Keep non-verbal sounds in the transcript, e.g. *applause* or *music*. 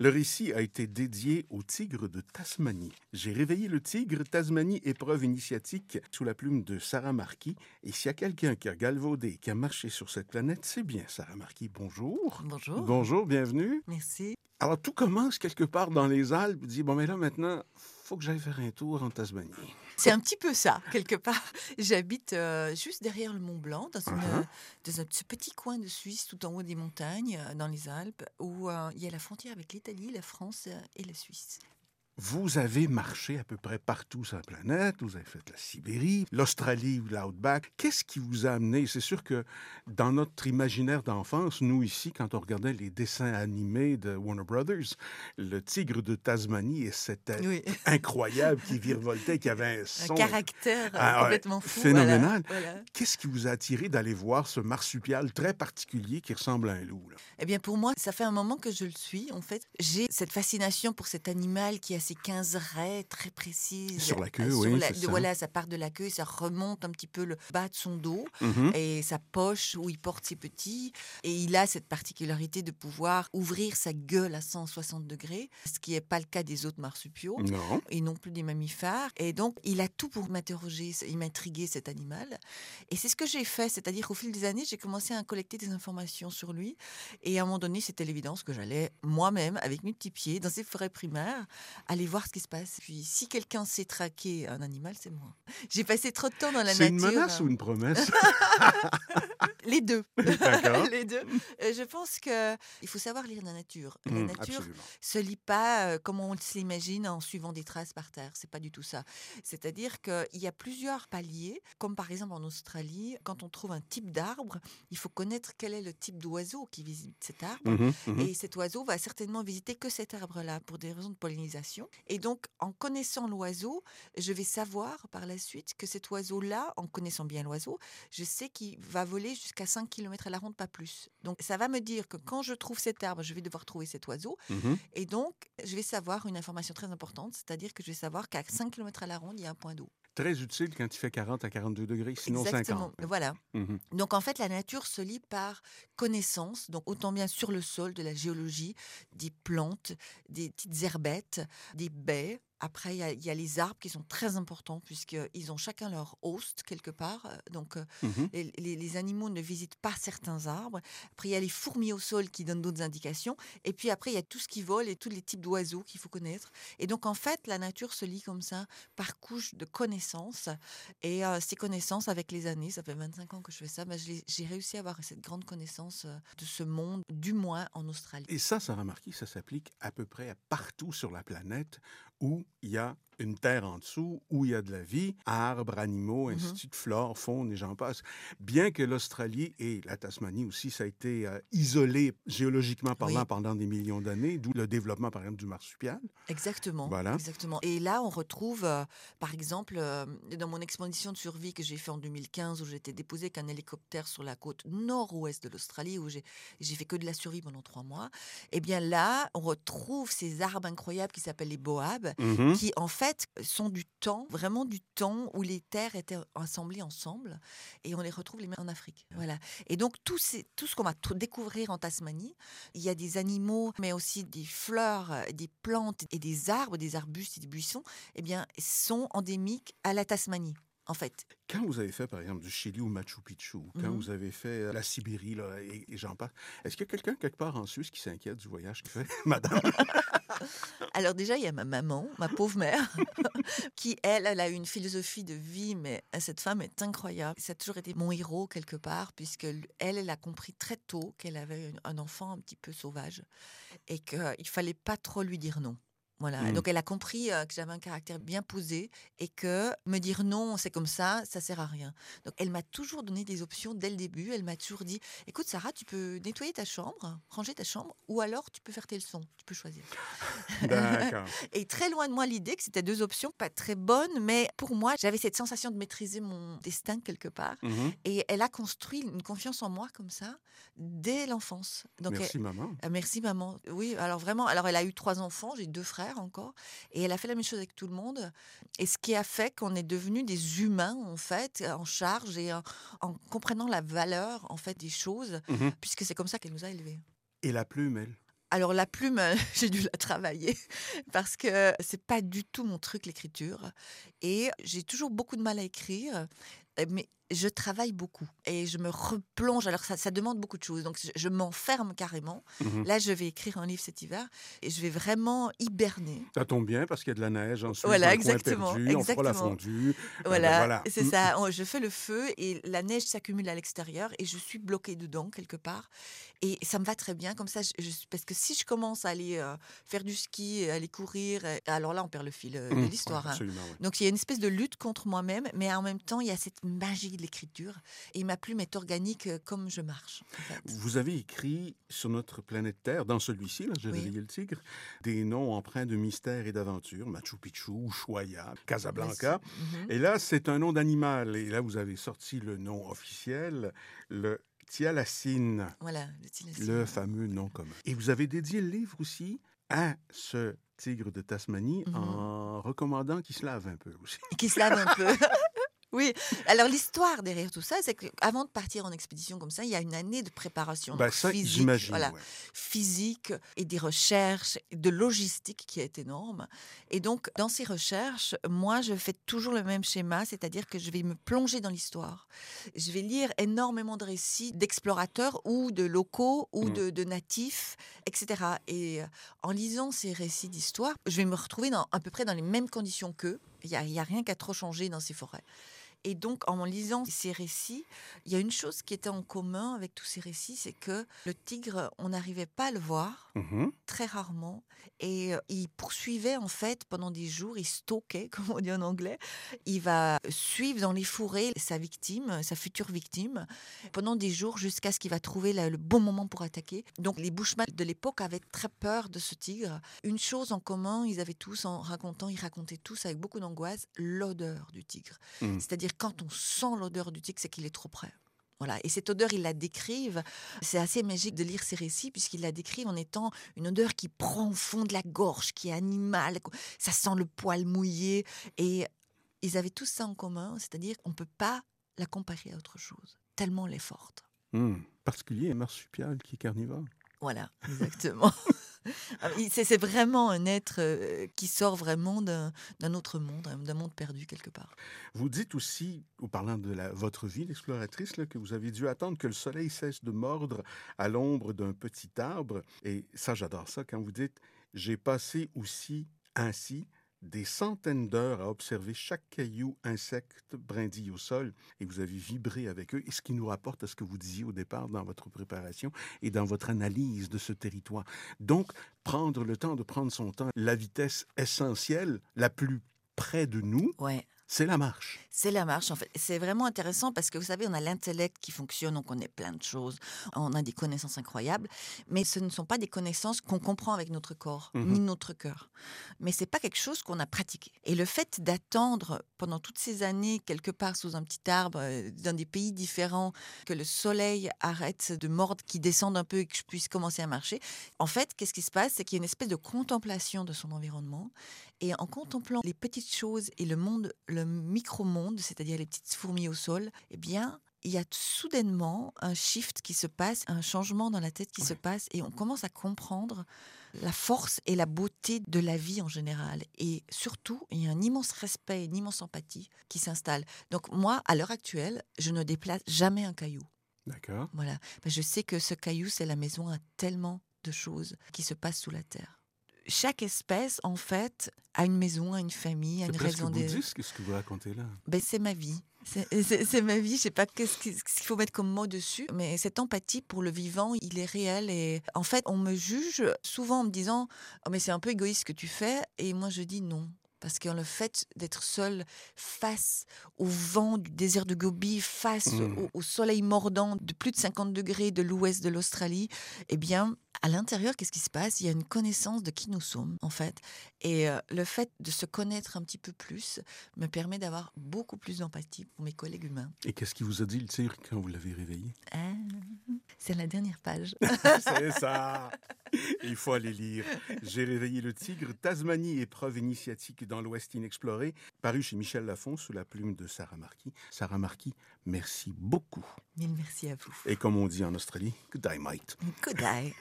Le récit a été dédié au tigre de Tasmanie. J'ai réveillé le tigre Tasmanie, épreuve initiatique sous la plume de Sarah Marquis. Et s'il y a quelqu'un qui a galvaudé, qui a marché sur cette planète, c'est bien Sarah Marquis. Bonjour. Bonjour. Bonjour, bienvenue. Merci. Alors, tout commence quelque part dans les Alpes. Dis, bon, mais là, maintenant, faut que j'aille faire un tour en Tasmanie. C'est un petit peu ça, quelque part. *laughs* J'habite euh, juste derrière le Mont Blanc, dans, une, dans un ce petit coin de Suisse, tout en haut des montagnes, euh, dans les Alpes, où euh, il y a la frontière avec l'Italie, la France euh, et la Suisse. Vous avez marché à peu près partout sur la planète. Vous avez fait la Sibérie, l'Australie ou l'Outback. Qu'est-ce qui vous a amené? C'est sûr que dans notre imaginaire d'enfance, nous ici, quand on regardait les dessins animés de Warner Brothers, le tigre de Tasmanie et cet Oui. *laughs* incroyable qui virevoltait, qui avait un caractère euh, Ah complètement fou. phénoménal. voilà, voilà. Qu'est-ce qui vous a attiré d'aller voir ce marsupial très particulier qui ressemble à un loup? là? Eh bien, pour moi, ça fait un moment que je le suis. En fait, j'ai cette fascination pour cet animal qui a ses 15 raies très précises. Sur la queue, oui, la- ça. Voilà, ça part de la queue, ça remonte un petit peu le bas de son dos Mhm. et sa poche où il porte ses petits. Et il a cette particularité de pouvoir ouvrir sa gueule à 160 degrés, ce qui n'est pas le cas des autres marsupiaux. Non. Et non plus des mammifères. Et donc, il a tout pour m'interroger, il m'intriguer cet animal. Et c'est ce que j'ai fait, c'est-à-dire qu'au fil des années, j'ai commencé à collecter des informations sur lui. Et à un moment donné, c'était l'évidence que j'allais moi-même, avec mes petits pieds, dans ces forêts primaires, aller voir ce qui se passe. Puis, si quelqu'un sait traquer un animal, c'est moi. J'ai passé trop de temps dans la C'est nature. une menace ou une promesse? *laughs* Les deux. *laughs* Les deux. Euh, Je pense que il faut savoir lire la nature. La Hum, nature absolument. se lit pas euh, comme on s'imagine en suivant des traces par terre. C'est pas du tout ça. C'est-à-dire qu'il y a plusieurs paliers, comme par exemple en Australie, quand on trouve un type d'arbre, il faut connaître quel est le type d'oiseau qui visite cet arbre. Mhm, mhm. Et cet oiseau va certainement visiter que cet arbre-là pour des raisons de pollinisation. Et donc, en connaissant l'oiseau, je vais savoir par la suite que cet oiseau-là, en connaissant bien l'oiseau, je sais qu'il va voler jusqu'à 5 km à la ronde, pas plus. Donc, ça va me dire que quand je trouve cet arbre, je vais devoir trouver cet oiseau. Mhm. Et donc, je vais savoir une information très importante, c'est-à-dire que je vais savoir qu'à 5 km à la ronde, il y a un point d'eau. Très utile quand il fait 40 à 42 degrés, sinon Exactement. 50. Voilà. Mhm. Donc en fait, la nature se lit par connaissance, donc autant bien sur le sol, de la géologie, des plantes, des petites herbettes, des baies. Après, il y, a, il y a les arbres qui sont très importants puisqu'ils ont chacun leur host quelque part. Euh, Donc euh, Mhm. les, animaux ne visitent pas certains arbres. Après, il y a les fourmis au sol qui donnent d'autres indications. Et puis après, il y a tout ce qui vole et tous les types d'oiseaux qu'il faut connaître. Et donc, en fait, la nature se lit comme ça, par couche de connaissances. Et euh, ces connaissances, avec les années, ça fait 25 ans que je fais ça, l'ai- j'ai réussi à avoir cette grande connaissance euh, de ce monde, du moins en Australie. Et ça, ça remarqué, ça s'applique à peu près à partout sur la planète où il une terre en dessous, où il y a de la vie, arbres, animaux, ainsi Mhm. de flore, faune et j'en passe. Bien que l'Australie et la Tasmanie aussi, ça a été euh, isolé géologiquement parlant Oui. pendant des millions d'années, d'où le développement, par exemple, du marsupial. Exactement. Voilà. Exactement. Et là, on retrouve, euh, par exemple, euh, dans mon expédition de survie que j'ai fait en 2015, où j'ai été déposée avec un hélicoptère sur la côte nord-ouest de l'Australie, où j'ai j'ai fait que de la survie pendant trois mois. Eh bien là, on retrouve ces arbres incroyables qui s'appellent les boabs, Mhm. qui en fait sont du temps, vraiment du temps où les terres étaient assemblées ensemble, et on les retrouve les mêmes en Afrique. Voilà. Et donc tout, ces- tout ce qu'on va découvrir en Tasmanie, il y a des animaux, mais aussi des fleurs, euh, des plantes et des arbres, des arbustes et des buissons, eh bien, sont endémiques à la Tasmanie. En fait, Quand vous avez fait, par exemple, du Chili ou Machu Picchu, quand Mhm. vous avez fait euh, la Sibérie, là, et, et j'en passe, est-ce qu'il y a quelqu'un quelque part en Suisse qui s'inquiète du voyage qu'il fait, *laughs* madame? *laughs* Alors déjà, il y a ma maman, ma pauvre mère, *laughs* qui, elle, elle a une philosophie de vie, mais cette femme est incroyable. Ça a toujours été mon héros quelque part, puisque elle, elle a compris très tôt qu'elle avait un- un enfant un petit peu sauvage et qu'il fallait pas trop lui dire non. Voilà. Mhm. Donc elle a compris euh, que j'avais un caractère bien posé et que me dire non, c'est comme ça, ça sert à rien. Donc elle m'a toujours donné des options dès le début. Elle m'a toujours dit "Écoute Sarah, tu peux nettoyer ta chambre, ranger ta chambre, ou alors tu peux faire tes leçons. Tu peux choisir." *laughs* *laughs* Et très loin de moi l'idée que c'était deux options pas très bonnes, mais pour moi, j'avais cette sensation de maîtriser mon destin quelque part. Mhm. Et elle a construit une confiance en moi comme ça dès l'enfance. Donc, Merci, maman. elle- merci maman. Oui, alors vraiment, alors elle a eu trois enfants, j'ai deux frères encore, et elle a fait la même chose avec tout le monde. Et ce qui a fait qu'on est devenus des humains en fait, en charge et en, en comprenant la valeur en fait des choses, Mhm. puisque c'est comme ça qu'elle nous a élevés. Et la plume, elle? Alors la plume, *laughs* j'ai dû la travailler *laughs* parce que c'est pas du tout mon truc l'écriture et j'ai toujours beaucoup de mal à écrire. Mais je travaille beaucoup et je me replonge. Alors, ça, ça demande beaucoup de choses. Donc, je, je m'enferme carrément. Mhm. Là, je vais écrire un livre cet hiver et je vais vraiment hiberner. Ça tombe bien parce qu'il y a de la neige ensuite. Voilà, dans le coin exactement, perdu, on fera la exactement. fondue. Ah ben Voilà, voilà. c'est Mm. ça. On- Je fais le feu et la neige s'accumule à l'extérieur et je suis bloquée dedans quelque part. Et ça me va très bien comme ça. je- je- parce que si je commence à aller euh, faire du ski, aller courir, euh, alors là, on perd le fil euh, de Mm. l'histoire. Hein. ouais. Donc il y a une espèce de lutte contre moi-même, mais en même temps, il y a cette magie de l'écriture. Et ma plume est organique euh, comme je marche. en fait. Vous avez écrit sur notre planète Terre, dans celui-ci, là, j'ai Oui. réveillé le tigre, des noms empreints de mystère et d'aventure, Machu Picchu, Ushuaia, Casablanca. Mhm. Et là, c'est un nom d'animal. Et là, vous avez sorti le nom officiel, le Tialacine, Voilà, le le fameux nom commun. Et vous avez dédié le livre aussi à ce tigre de Tasmanie Mhm. en recommandant qu'il se lave un peu aussi. qui se lave un peu. *laughs* oui. Alors l'histoire derrière tout ça, c'est qu'avant de partir en expédition comme ça, il y a une année de préparation ça, physique, voilà, ouais. physique et des recherches, de logistique qui est énorme. Et donc dans ces recherches, moi je fais toujours le même schéma, c'est-à-dire que je vais me plonger dans l'histoire. Je vais lire énormément de récits d'explorateurs ou de locaux ou Mm. de, de natifs, etc. Et euh, en lisant ces récits d'histoire, je vais me retrouver dans, à peu près dans les mêmes conditions qu'eux. Il n'y a, a rien qu'à trop changer dans ces forêts. Et donc, en lisant ces récits, il y a une chose qui était en commun avec tous ces récits, c'est que le tigre, on n'arrivait pas à le voir, Mhm. très rarement, et euh, il poursuivait en fait pendant des jours, il stalkait, *laughs* comme on dit en anglais, il va suivre dans les fourrés sa victime, sa future victime, pendant des jours jusqu'à ce qu'il va trouver le bon moment pour attaquer. Donc les Bushmen de l'époque avaient très peur de ce tigre. Une chose en commun, ils avaient tous, en racontant, ils racontaient tous avec beaucoup d'angoisse, l'odeur du tigre. Mm. C'est-à-dire quand on sent l'odeur du tigre, c'est qu'il est trop près. Voilà. Et cette odeur, ils la décrivent. C'est assez magique de lire ces récits puisqu'ils la décrivent en étant une odeur qui prend au fond de la gorge, qui est animale. Ça sent le poil mouillé. Et ils avaient tous ça en commun, c'est-à-dire qu'on ne peut pas la comparer à autre chose, tellement elle est forte. Mm. Particulier et marsupial qui est carnivore. Voilà, exactement. *laughs* Ah, c'est vraiment un être euh, qui sort vraiment d'un autre monde, hein, d'un monde perdu quelque part. Vous dites aussi, en parlant de votre vie d'exploratrice, que vous avez dû attendre que le soleil cesse de mordre à l'ombre d'un petit arbre. Et ça, j'adore ça quand vous dites J'ai passé aussi ainsi des centaines d'heures à observer chaque caillou, insecte, brindille au sol, et vous avez vibré avec eux. Et ce qui nous rapporte à ce que vous disiez au départ dans votre préparation et dans votre analyse de ce territoire. Donc, prendre le temps de prendre son temps, la vitesse essentielle, la plus près de nous. C'est la marche. C'est la marche, en fait. C'est vraiment intéressant parce que vous savez, on a l'intellect qui fonctionne, on connaît plein de choses, on a des connaissances incroyables, mais ce ne sont pas des connaissances qu'on comprend avec notre corps, Mhm. ni notre cœur. Mais c'est pas quelque chose qu'on a pratiqué. Et le fait d'attendre pendant toutes ces années, quelque part sous un petit arbre, euh, dans des pays différents, que le soleil arrête de mordre, qu'il descende un peu et que je puisse commencer à marcher, en fait, qu'est-ce qui se passe? C'est qu'il y a une espèce de contemplation de son environnement. Et en contemplant les petites choses et le monde, le micro-monde, c'est-à-dire les petites fourmis au sol, eh bien, il y a soudainement un shift qui se passe, un changement dans la tête qui se passe, et on commence à comprendre la force et la beauté de la vie en général. Et surtout, il y a un immense respect, une immense empathie qui s'installe. Donc moi, à l'heure actuelle, je ne déplace jamais un caillou. D'accord. Voilà. Mais je sais que ce caillou, c'est la maison à tellement de choses qui se passent sous la terre. Chaque espèce, en fait, a une maison, a une famille, a C'est une raison d'être. bouddhiste, ce que vous racontez là? Ben, c'est ma vie. C'est- C'est c'est ma vie. Je sais pas qui- ce qu'il faut mettre comme mot dessus, mais cette empathie pour le vivant, il est réel. Et en fait, on me juge souvent en me disant oh, mais c'est un peu égoïste ce que tu fais. Et moi, je dis non. Parce que le fait d'être seul face au vent du désert de Gobi, face Mm. au, au soleil mordant de plus de 50 degrés de l'ouest de l'Australie, eh bien, à l'intérieur, qu'est-ce qui se passe? Il y a une connaissance de qui nous sommes, en fait. Et euh, le fait de se connaître un petit peu plus me permet d'avoir beaucoup plus d'empathie pour mes collègues humains. Et qu'est-ce qui vous a dit le tigre quand vous l'avez réveillé? Ah, c'est la dernière page. *laughs* C'est ça *laughs* *laughs* Il faut aller lire. J'ai réveillé le tigre, Tasmanie, épreuve initiatique dans l'Ouest inexploré, paru chez Michel Lafon sous la plume de Sarah Marquis. Sarah Marquis, merci beaucoup. Mille merci à vous. Et comme on dit en Australie, good day, mate. Good day.